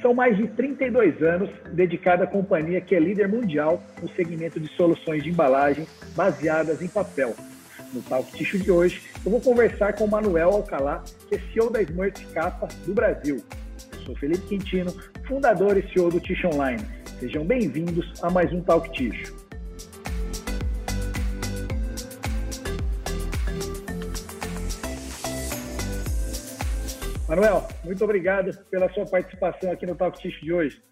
São mais de 32 anos dedicada à companhia que é líder mundial no segmento de soluções de embalagem baseadas em papel. No Talk Tissue de hoje, eu vou conversar com o Manuel Alcalá, que é CEO da Smart Capa do Brasil. Eu sou Felipe Quintino, fundador e CEO do Tissue Online. Sejam bem-vindos a mais um Talk Tissue. Manuel, muito obrigado pela sua participação aqui no Talk Tish de hoje.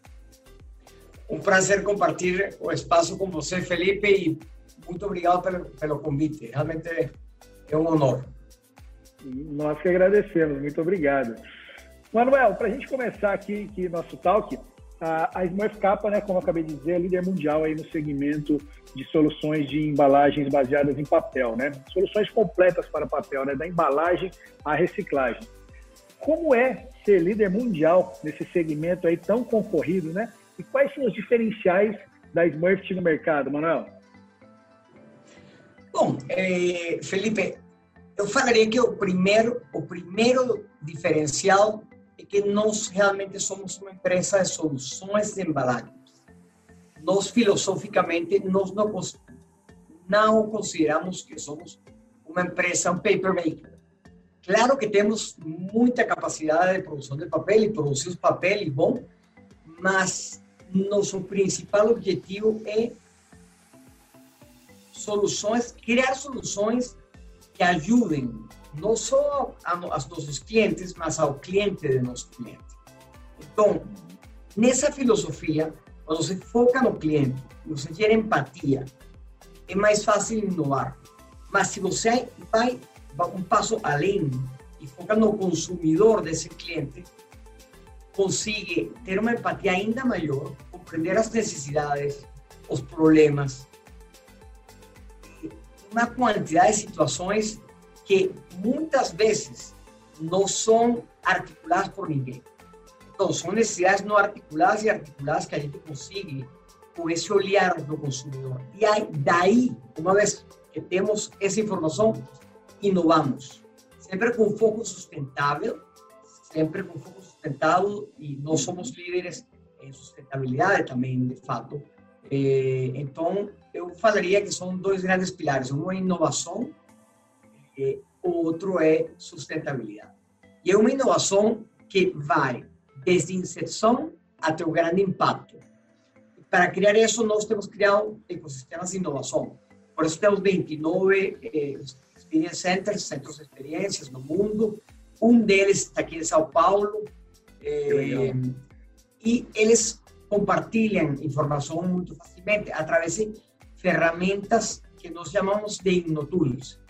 Um prazer compartilhar o espaço com você, Felipe, e muito obrigado pelo, pelo convite. Realmente é um honor. Nós que agradecemos, muito obrigado. Manuel, para a gente começar aqui, aqui nosso talk, a, a Smurf Capa, né, como eu acabei de dizer, é líder mundial aí no segmento de soluções de embalagens baseadas em papel, né? Soluções completas para papel, né, da embalagem à reciclagem. Como é ser líder mundial nesse segmento aí tão concorrido, né? E quais são os diferenciais da Smurf no mercado, Manuel? Bom, eh, Felipe, eu falaria que o primeiro, o primeiro diferencial é que nós realmente somos uma empresa de soluções de embalagens. Nós, filosoficamente, nós não, não consideramos que somos uma empresa, um paper maker. Claro que temos muita capacidade de produção de papel e produzimos papel e bom, mas nosso principal objetivo é soluções, criar soluções que ajudem não só a, nossos clientes, mas ao cliente de nosso cliente. Então, nessa filosofia, quando você foca no cliente, você gera empatia, é mais fácil inovar. Mas se você vai um passo além e foca no consumidor desse cliente, consegue ter uma empatia ainda maior, compreender as necessidades, os problemas, uma quantidade de situações que muitas vezes não são articuladas por ninguém. Então, são necessidades não articuladas e articuladas que a gente consegue com esse olhar do consumidor. E aí, daí, uma vez que temos essa informação, inovamos. Sempre com foco sustentável, sempre com foco sustentável, e nós somos líderes em sustentabilidade também, de fato. Eh, então, eu falaria que são dois grandes pilares: um é inovação, eh, o outro é sustentabilidade. E é uma inovação que vai desde inserção até o grande impacto. Para criar isso, nós temos criado ecossistemas de inovação. Por isso, temos 29 eh, Experience Centers, centros de experiências no mundo. Um deles está aqui em São Paulo. Eh, e eles compartilham informação muito facilmente através de ferramentas que nós chamamos de InnoTools.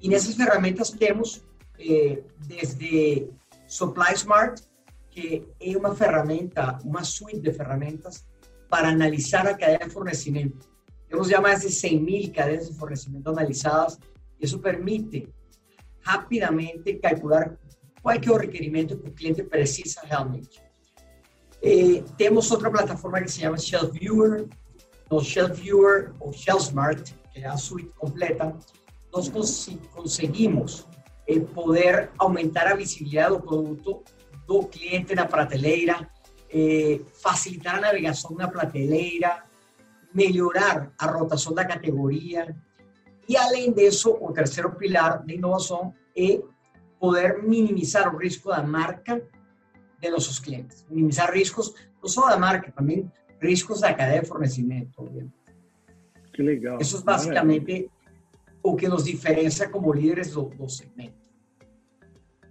E nessas ferramentas temos eh, desde Supply Smart, que é uma ferramenta, uma suite de ferramentas para analisar a cadeia de fornecimento. Temos já mais de 100 mil cadeias de fornecimento analisadas isso permite rapidamente calcular qual é, o requerimento que o cliente precisa realmente. Eh, temos outra plataforma que se chama Shelf Viewer, no Shelf Viewer ou Shelf Smart, que é a suite completa, nós cons conseguimos eh, poder aumentar a visibilidade do produto do cliente na prateleira, eh, facilitar a navegação na prateleira, melhorar a rotação da categoria, e além disso, o terceiro pilar de inovação é poder minimizar o risco da marca de nossos clientes. Minimizar riscos, não só da marca, também riscos da cadeia de fornecimento, obviamente. Que legal. Isso é basicamente o que nos diferencia como líderes do, do segmento.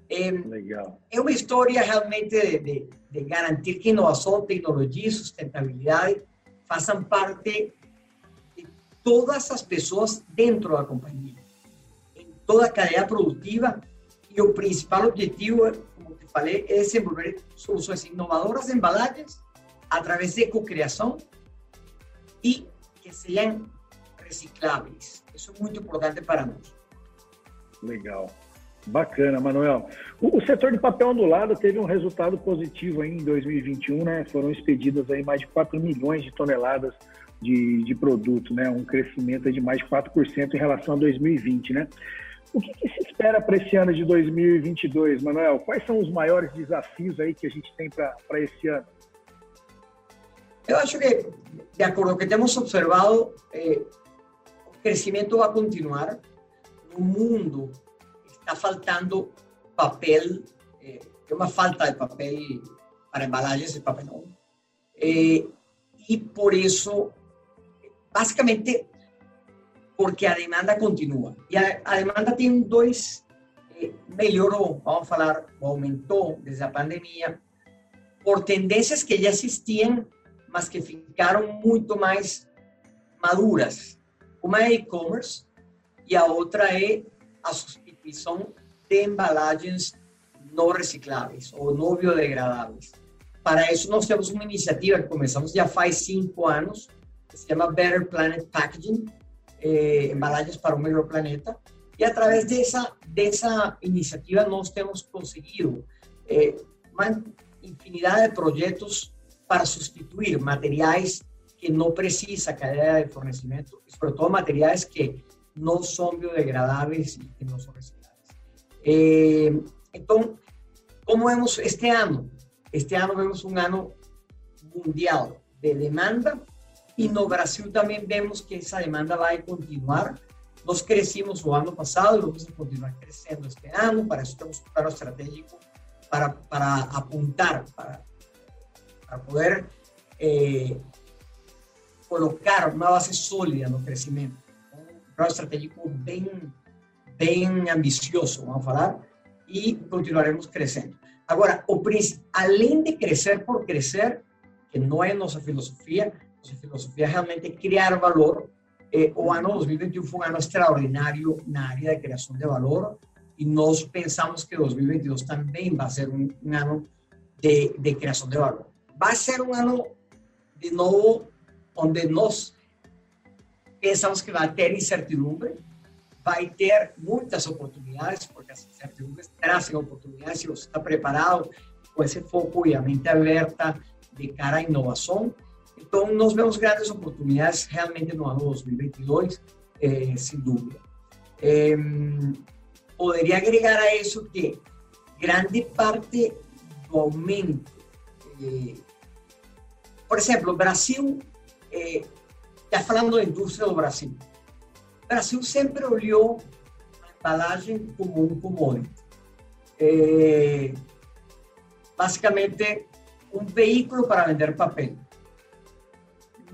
É, legal. é uma história realmente de, de, de garantir que inovação, tecnologia e sustentabilidade façam parte todas as pessoas dentro da companhia, em toda a cadeia produtiva. E o principal objetivo, como te falei, é desenvolver soluções inovadoras de embalagens através de cocriação e que sejam recicláveis. Isso é muito importante para nós. Legal. Bacana, Manuel. O, o, setor de papel ondulado teve um resultado positivo em 2021, né? Foram expedidas aí mais de 4 milhões de toneladas de, de produto, né? Um crescimento de mais de 4% em relação a 2020, né? O que, que se espera para esse ano de 2022, Manuel? Quais são os maiores desafios aí que a gente tem para esse ano? Eu acho que, de acordo com o que temos observado, eh, o crescimento vai continuar. No mundo está faltando papel, eh, é uma falta de papel para embalagens de papelão. Eh, e por isso, basicamente, porque a demanda continua. E a, a demanda tem dois, eh, melhorou, vamos falar, aumentou desde a pandemia, por tendências que já existiam, mas que ficaram muito mais maduras. Uma é e-commerce e a outra é a substituição de embalagens não recicláveis ou não biodegradáveis. Para isso, nós temos uma iniciativa que começamos já faz cinco anos, que se chama Better Planet Packaging, eh, embalagens para o melhor planeta. E através dessa, dessa iniciativa, nós temos conseguido eh, uma infinidade de projetos para substituir materiais que não precisa a cadeia de fornecimento, sobretudo materiais que não são biodegradáveis e que não são recicláveis. Eh, então, como vemos este ano? Este ano vemos um ano mundial de demanda e no Brasil também vemos que essa demanda vai continuar. Nós crescimos o ano passado e vamos continuar crescendo este ano, para isso temos um plano estratégico para, apontar, para, poder eh, colocar uma base sólida no crescimento. Um plano estratégico bem, bem ambicioso, vamos falar, e continuaremos crescendo. Agora, o, além de crescer por crescer, que não é nossa filosofia, nossa filosofia é realmente criar valor. Eh, o ano 2021 foi um ano extraordinário na área de criação de valor e nós pensamos que 2022 também vai ser um, um ano de, de criação de valor. Vai ser um ano, de novo, onde nós pensamos que vai ter incertidumbre, vai ter muitas oportunidades, porque as incertidumbres trazem oportunidades, se você está preparado com esse foco e a mente aberta de cara à inovação. Então, nós vemos grandes oportunidades realmente no ano 2022, eh, sem dúvida. Eh, agregar a isso que grande parte do aumento, eh, por exemplo, o Brasil, está falando da indústria do Brasil, Brasil sempre olhou a embalagem como um commodity. É, basicamente, um veículo para vender papel.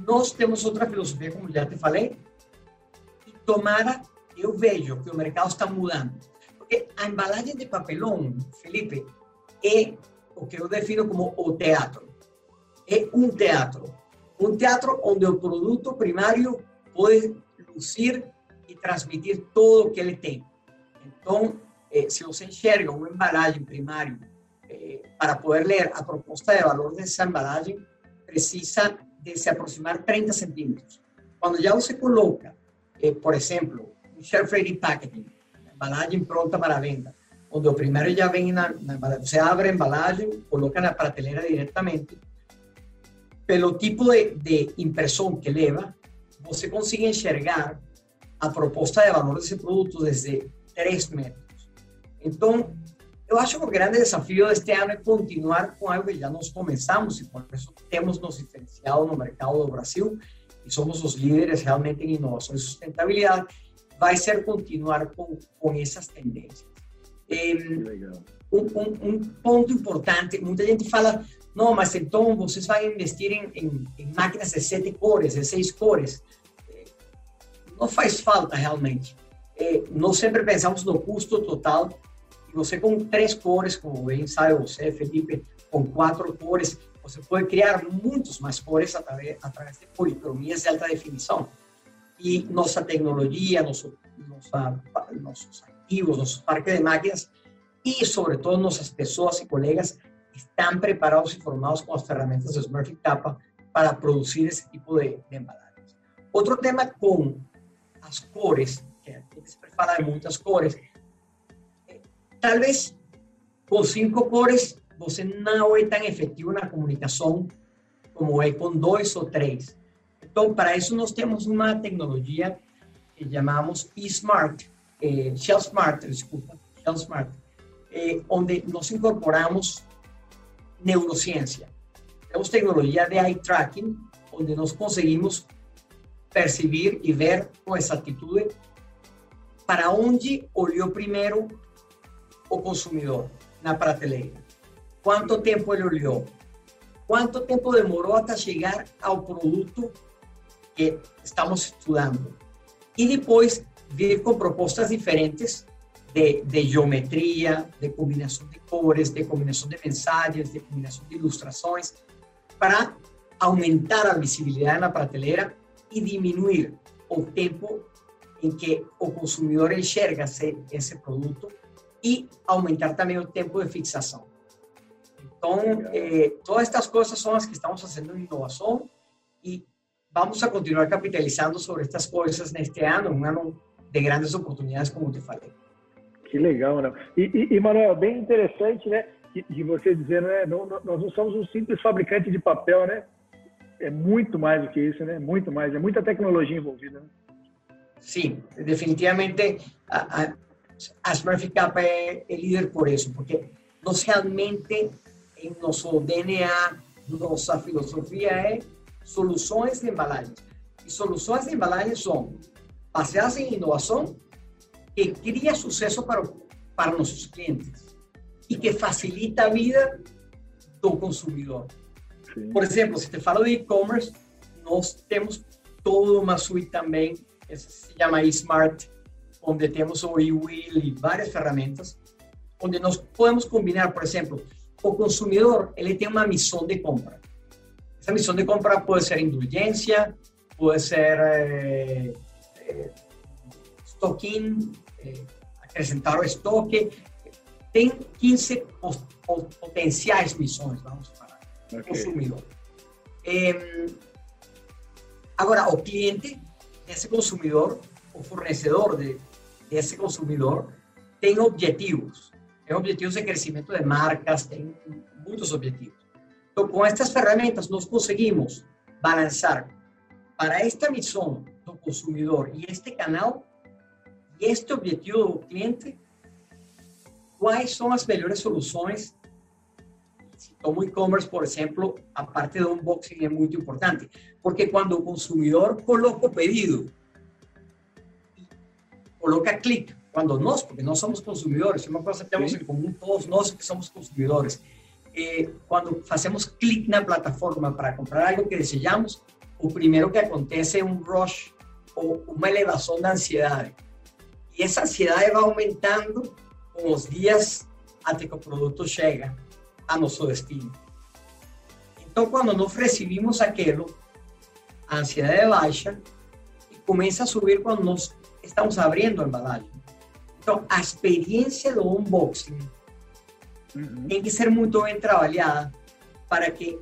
Nós temos outra filosofia, como já te falei, e tomara, eu vejo que o mercado está mudando. Porque a embalagem de papelão, Felipe, é o que eu defino como o teatro. É um teatro. Um teatro onde o produto primário pode lucir transmitir todo o que ele tem. Então, eh, se você enxerga uma embalagem primária, eh, para poder ler a proposta de valor dessa embalagem, precisa de se aproximar 30 centímetros. Quando já você coloca, eh, por exemplo, um shelf ready packaging, embalagem pronta para venda, onde o primeiro já vem na, na embalagem, você abre a embalagem, coloca na prateleira diretamente, pelo tipo de, de impressão que leva, você consegue enxergar a proposta de valor desse produto desde 3 metros. Então, eu acho que o grande desafio deste ano é continuar com algo que já nós começamos e por isso temos nos diferenciado no mercado do Brasil e somos os líderes realmente em inovação e sustentabilidade, vai ser continuar com, com essas tendências. um, um, um, ponto importante, muita gente fala, não, mas então vocês vão investir em, em, em máquinas de sete cores, de seis cores não faz falta realmente. É, nós sempre pensamos no custo total e você com três cores, como bem sabe você, Felipe, com quatro cores, você pode criar muitos mais cores através, através de policromias de alta definição. E nossa tecnologia, nosso, nossa, nossos ativos, nosso parque de máquinas e, sobretudo, nossas pessoas e colegas estão preparados e formados com as ferramentas de Smurfit Kappa para produzir esse tipo de, de embalagens. Outro tema com as cores, que aqui se fala de muitas cores, talvez com cinco cores você não é tão efetivo na comunicação como é com dois ou três. Então, para isso nós temos uma tecnologia que chamamos eSmart, eh, Shell Smart, disculpa, Shell Smart, eh, donde nos incorporamos neurociencia. Tenemos tecnología de eye tracking, donde nos conseguimos percibir y ver con exactitud para dónde olió primero o consumidor la prateleira. ¿Cuánto tiempo él olió? ¿Cuánto tiempo demoró hasta llegar al producto que estamos estudiando? Y después vir con propuestas diferentes de, geometría, de combinación de colores, de combinación de mensajes, de combinación de ilustraciones, para aumentar la visibilidad en la prateleira y disminuir el tiempo en que el consumidor enxerga ese, ese producto y aumentar también el tiempo de fixación. Entonces, eh, todas estas cosas son las que estamos haciendo en innovación y vamos a continuar capitalizando sobre estas cosas en este año, un año de grandes oportunidades, como te falei. Que legal, né? E, e, e Manuel, bem interessante, né? E, e você dizendo, né? Não, nós não somos um simples fabricante de papel, né? É muito mais do que isso, né? Muito mais. É muita tecnologia envolvida, né? Sim, definitivamente a, a, a Smurfy é, é líder por isso, porque nós realmente, em nosso DNA, nossa filosofia é soluções de embalagens. E soluções de embalagens são baseadas em inovação que cria sucesso para, para nossos clientes e que facilita a vida do consumidor. Por exemplo, se te falo de e-commerce, nós temos toda uma suite também, que se chama eSmart, onde temos o eWheel e várias ferramentas, onde nós podemos combinar, por exemplo, o consumidor, ele tem uma missão de compra. Essa missão de compra pode ser indulgência, pode ser eh, eh, stocking, eh, acrescentar o estoque. Tem 15 potenciais missões, vamos falar, consumidor. Eh, agora, o cliente, esse consumidor, o fornecedor de, desse consumidor, tem objetivos. Tem objetivos de crescimento de marcas, tem muitos objetivos. Então, com estas ferramentas, nós conseguimos balançar para esta missão do consumidor e este canal e este objetivo do cliente, quais são as melhores soluções? Se tomo e-commerce, por exemplo, a parte do unboxing é muito importante, porque quando o consumidor coloca o pedido, coloca clique, quando nós, porque nós somos consumidores, é uma coisa que temos em comum todos nós que somos consumidores, eh, quando fazemos clique na plataforma para comprar algo que desejamos, o primeiro que acontece um rush ou uma elevação da ansiedade. E essa ansiedade vai aumentando com os dias até que o produto chega a nosso destino. Então, quando nós recebemos aquilo, a ansiedade baixa e começa a subir quando nós estamos abrindo a embalagem. Então, a experiência do unboxing uhum. tem que ser muito bem trabalhada para que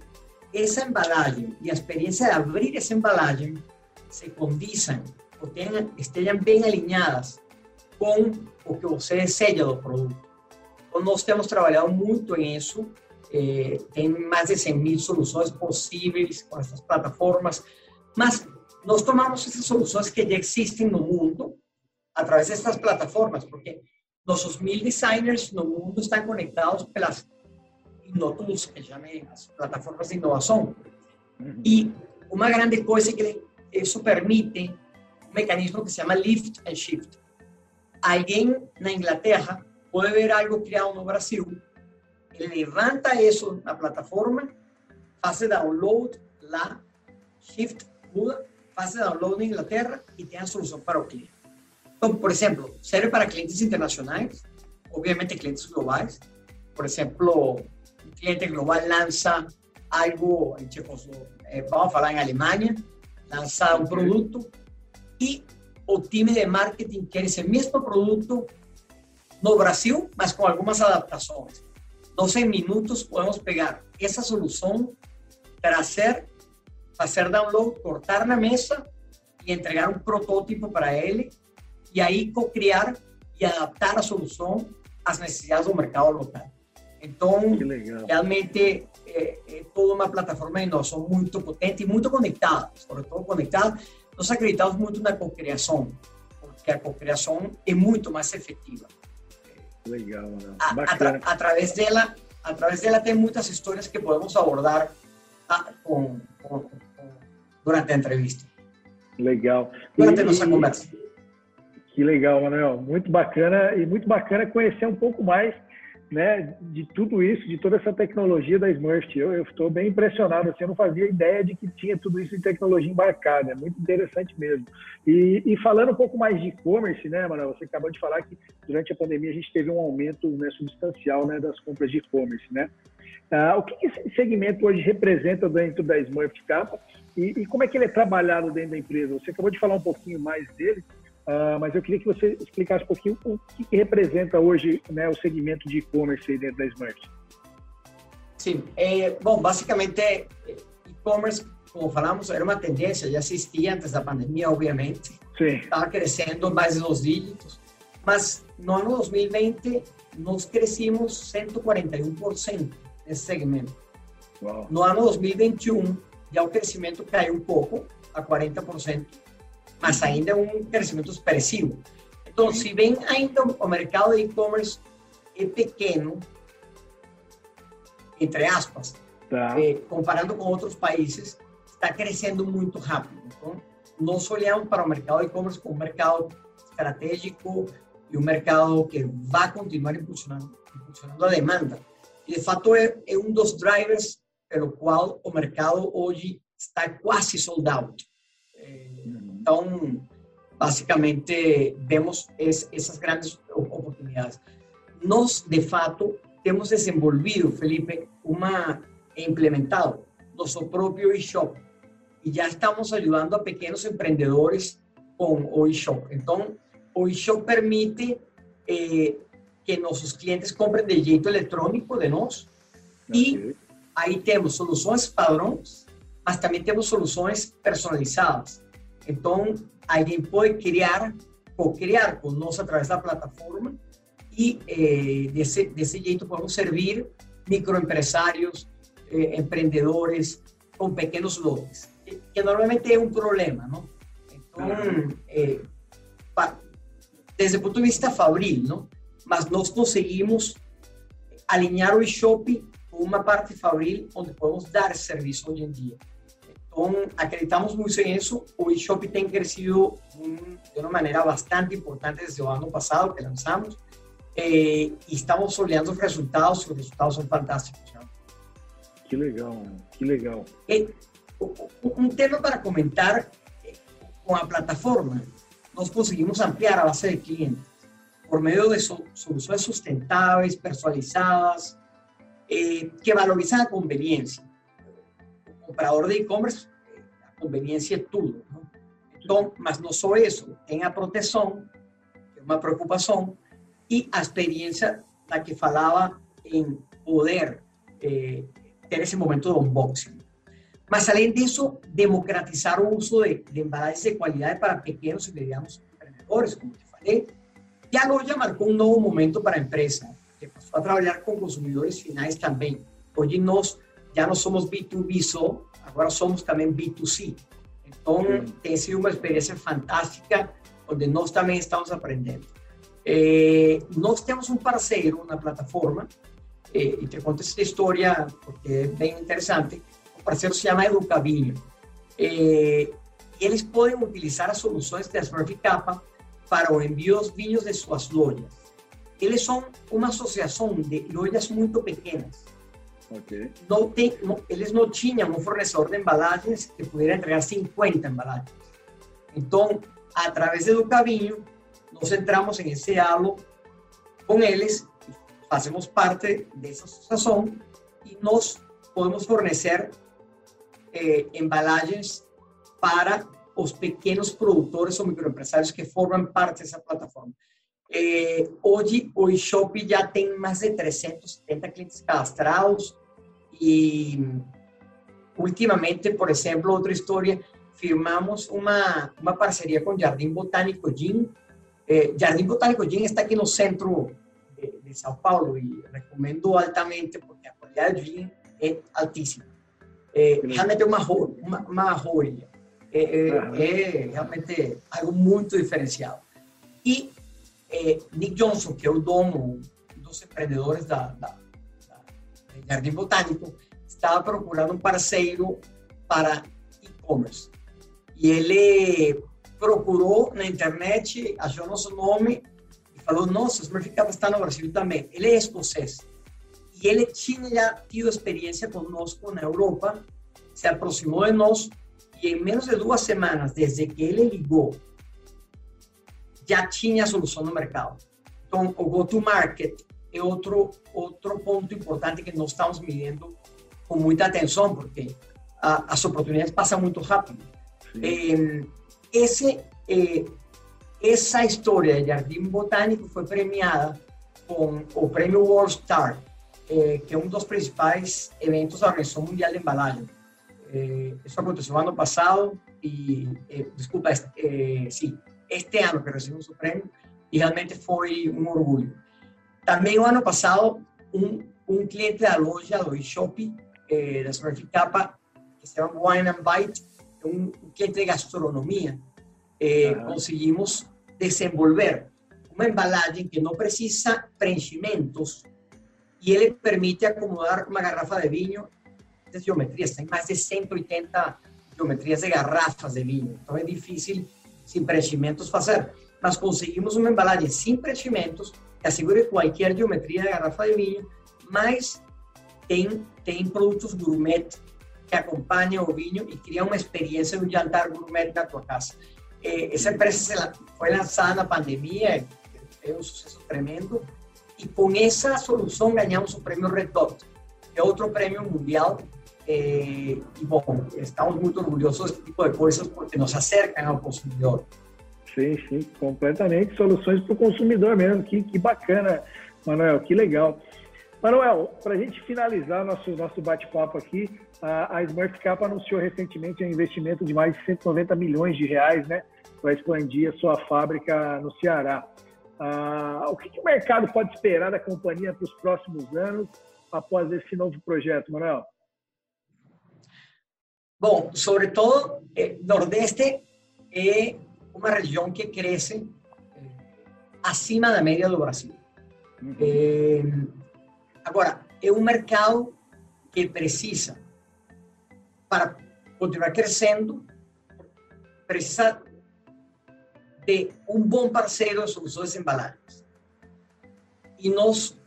essa embalagem e a experiência de abrir essa embalagem se condizam ou tenham, estejam bem alinhadas com o que você deseja do produto. Nós temos trabalhado muito em isso, eh, tem mais de 100 mil soluções possíveis com essas plataformas, mas nós tomamos essas soluções que já existem no mundo através dessas plataformas, porque nossos mil designers no mundo estão conectados pelas InnoTools, que chamam as plataformas de inovação. E uma grande coisa é que isso permite um mecanismo que se chama lift and shift. Alguém na Inglaterra pode ver algo criado no Brasil, levanta isso na plataforma, faz download lá, shift, muda, faz download na Inglaterra e tem a solução para o cliente. Então, por exemplo, serve para clientes internacionais, obviamente clientes globais. Por exemplo, um cliente global lança algo em Checoslovaquia, eh, vamos falar em Alemanha, lança um produto e o time de marketing quer esse mesmo produto no Brasil, mas com algumas adaptações. 12 minutos podemos pegar essa solução, trazer, fazer download, cortar na mesa e entregar um protótipo para ele e aí co-criar e adaptar a solução às necessidades do mercado local. Então, realmente é, é toda uma plataforma de inovação muito potente e muito conectada, sobretudo conectada nós acreditamos muito na cocriação, que a cocriação é muito mais efetiva. Legal, mano. A, a, a, través dela, a través dela tem muitas histórias que podemos abordar a, com, com, com, durante a entrevista. Legal. Durante a nossa conversa. Que legal, Manuel. Muito bacana e muito bacana conhecer um pouco mais né, de tudo isso, de toda essa tecnologia da Smurf. Eu estou bem impressionado, assim, eu não fazia ideia de que tinha tudo isso de tecnologia embarcada, é muito interessante mesmo. E, e falando um pouco mais de e-commerce, né, Manuel, você acabou de falar que durante a pandemia a gente teve um aumento né, substancial né, das compras de e-commerce, né? Ah, o que esse segmento hoje representa dentro da Smurf Capa e, e como é que ele é trabalhado dentro da empresa? Você acabou de falar um pouquinho mais dele, Uh, mas eu queria que você explicasse um pouquinho o que, que representa hoje né, o segmento de e-commerce dentro da Smart. Sim, é, bom, basicamente e-commerce, como falamos, era uma tendência, já existia antes da pandemia, obviamente. Sim. Estava crescendo mais de dois dígitos, mas no ano 2020 nós crescimos 141% nesse segmento. Uau. No ano 2021 já o crescimento caiu um pouco, a 40%, mas ainda um crescimento expressivo. Então, se bem ainda o mercado de e-commerce é pequeno, entre aspas, tá. eh, comparando com outros países, está crescendo muito rápido. Então, nós olhamos para o mercado de e-commerce como um mercado estratégico e um mercado que vai continuar impulsionando, impulsionando a demanda. E, de fato, é, é um dos drivers pelo qual o mercado hoje está quase sold out. Então, basicamente, vemos es, essas grandes oportunidades. Nós, de fato, temos desenvolvido, Felipe, uma implementado nosso próprio e-shop e já estamos ajudando a pequenos empreendedores com o e-shop. O e-shop permite eh, que nossos clientes comprem de jeito eletrônico de nós e aí temos soluções padrões, mas também temos soluções personalizadas. Então, alguém pode criar, co-criar conosco através da plataforma e eh, desse, desse jeito podemos servir microempresários, eh, empreendedores com pequenos lotes, que, que, normalmente é um problema, não? Então, eh, pa, desde o ponto de vista fabril, não? Mas nós conseguimos alinhar o e-shop com uma parte fabril onde podemos dar serviço hoje em dia. Então, acreditamos muito em isso. O eShop tem crescido de uma maneira bastante importante desde o ano passado que lançamos. Eh, e estamos olhando os resultados, os resultados são fantásticos. Que legal, que legal. Eh, um tema para comentar, eh, com a plataforma, nós conseguimos ampliar a base de clientes por meio de so soluções sustentáveis, personalizadas, eh, que valorizam a conveniência comprador de e-commerce, a conveniência é tudo. Não? Então, mas não só isso, tem a proteção, que é uma preocupação, e a experiência que falava em poder eh, ter esse momento de unboxing. Mas, além disso, democratizar o uso de, de de qualidade para pequenos e medianos empreendedores, como te falei. E a loja marcou um novo momento para a empresa, que passou a trabalhar com consumidores finais também. Hoje nós já não somos B2B só, agora somos também B2C. Então, tem sido uma experiência fantástica, onde nós também estamos aprendendo. Eh, nós temos um parceiro na plataforma, eh, e te conto essa história porque é bem interessante. O parceiro se chama Educavinho. Eh, eles podem utilizar as soluções da Smurf Capa para o envio dos vinhos de suas lojas. Eles são uma associação de lojas muito pequenas Okay. No te, no, eles não tinham um fornecedor de embalagens que pudesse entregar 50 embalagens. Então, através do caminho, nós entramos em esse alo com eles, fazemos parte dessa associação e nós podemos fornecer eh, para os pequenos produtores ou microempresários que formam parte dessa plataforma. Eh, hoje, o eShop já tem de 370 clientes cadastrados e, ultimamente, por exemplo, outra história, firmamos uma, uma parceria com Jardim Botânico Gin. Eh, Jardim Botânico Gin está aqui no centro de, de São Paulo e recomendo altamente porque a qualidade do gin é altíssima. É, realmente uma, uma, uma joia. É, é, é realmente algo muito diferenciado. E eh, Nick Johnson, que é o dono dos empreendedores da, da Jardim Botânico, estava procurando um parceiro para e-commerce. E ele procurou na internet, achou nosso nome e falou: Nossa, o Kappa está no Brasil também. Ele é escocês. E ele tinha já tido experiência conosco na Europa, se aproximou de nós e em menos de duas semanas, desde que ele ligou, já tinha solução no mercado. Então, o go-to-market é outro, outro ponto importante que nós estamos medindo com muita atenção, porque a, as oportunidades passam muito rápido. Eh, esse, eh, essa história de Jardim Botânico foi premiada com o prêmio World Star, eh, que é um dos principais eventos da Organização Mundial de Embalagem. isso aconteceu ano passado e, desculpa, este, sim, este ano que recebemos o prêmio e realmente foi um orgulho. Também o ano passado, um, um cliente da loja, do eShop, eh, da Kappa, que se chama Wine and Bite, um, um cliente de gastronomia, eh, ah. conseguimos desenvolver uma embalagem que não precisa preenchimentos e ele permite acomodar uma garrafa de vinho de geometrias, tem mais de 180 geometrias de garrafas de vinho, então é difícil sem preenchimentos fazer, mas conseguimos uma embalagem sem preenchimentos que assegure qualquer geometria de garrafa de vinho, mas tem, tem produtos gourmet que acompanham o vinho e cria uma experiência de um jantar gourmet na tua casa. Eh, essa empresa foi lançada na pandemia, é um sucesso tremendo, e com essa solução ganhamos o prêmio Red Dot, que é outro prêmio mundial. Eh, e, bom, estamos muito orgulhosos desse tipo de coisas porque nos acercam ao consumidor. Sim, sim, completamente. Soluções para o consumidor mesmo. Que, bacana, Manuel, que legal. Manuel, para a gente finalizar nosso, nosso bate-papo aqui, a, a Cap anunciou recentemente um investimento de mais de 190 milhões de reais né, para expandir a sua fábrica no Ceará. Ah, o que, que, o mercado pode esperar da companhia para os próximos anos após esse novo projeto, Manuel? Bom, sobretudo, eh, Nordeste é uma região que cresce eh, acima da média do Brasil. Eh, Agora, é um mercado que precisa, para continuar crescendo, precisa de um bom parceiro de soluções embalagens. E nós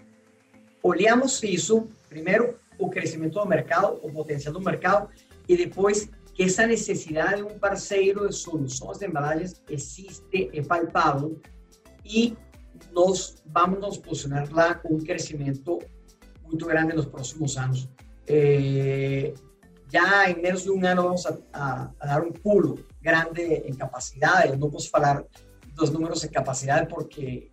olhamos isso, primeiro, o crescimento do mercado, o potencial do mercado, e depois que essa necessidade de um parceiro de soluções de embalagens existe, é palpável, e nós vamos nos posicionar lá com um crescimento muito grande nos próximos anos. Eh, já em menos de um ano vamos a, a, a, dar um pulo grande em capacidade. Não posso falar dos números de capacidade porque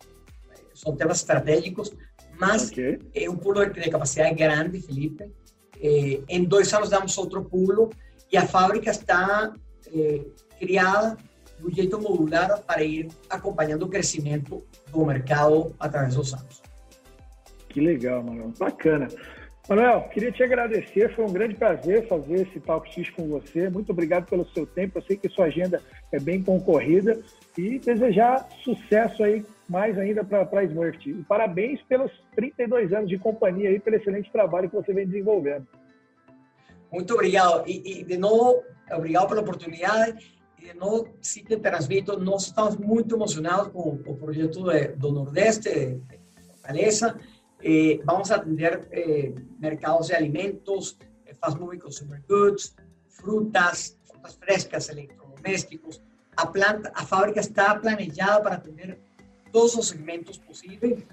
são temas estratégicos, mas okay. é um pulo de capacidade grande, Felipe. Eh, em dois anos damos outro pulo e a fábrica está eh, criada de um jeito modular para ir acompanhando o crescimento do mercado através dos anos. Que legal, Manuel. Bacana. Manuel, queria te agradecer, foi um grande prazer fazer esse Talk X com você. Muito obrigado pelo seu tempo. Eu sei que sua agenda é bem concorrida e desejar sucesso aí mais ainda para a Smurf. E parabéns pelos 32 anos de companhia aí, pelo excelente trabalho que você vem desenvolvendo. Muito obrigado. E, e de novo, obrigado pela oportunidade. E de novo, sim te transmito, nós estamos muito emocionados com o projeto do Nordeste, de Fortaleza. Eh, vamos atender eh, mercados de alimentos, eh, fast moving consumer goods, frutas, frutas frescas, electrodomésticos. A, planta, a fábrica está planejada para atender todos os segmentos possíveis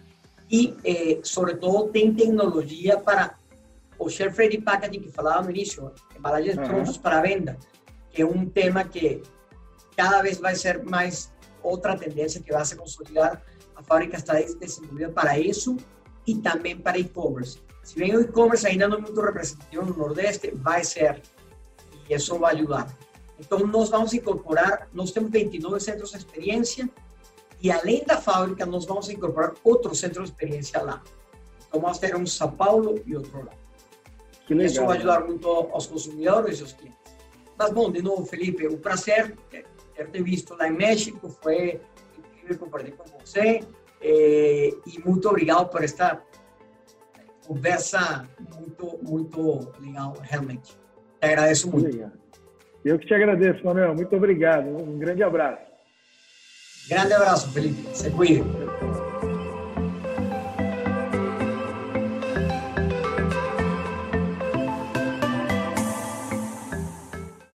e, eh, sobre todo, tem tecnologia para o shelf ready packaging que falava no início, embalagens uhum. para venda, que é um tema que cada vez vai ser mais outra tendência que vai se consolidar. A fábrica está desenvolvida para isso e também para e-commerce. Se bem o e-commerce ainda não é muito representativo no Nordeste, vai ser, e isso vai ajudar. Então, nós vamos incorporar, nós temos 29 centros de experiência, e além da fábrica, nós vamos incorporar outros centros de experiência lá. Então, vamos ter um São Paulo e outro lá. Legal. Isso vai ajudar muito aos consumidores e aos clientes. Mas, bom, de novo, Felipe, o prazer ter te visto lá em México foi incrível compartilhar com você eh, e muito obrigado por esta conversa muito, muito legal, realmente. Te agradeço muito. Obrigado. Eu que te agradeço, Manuel. Muito obrigado. Um grande abraço. Grande abraço, Felipe. Se cuide.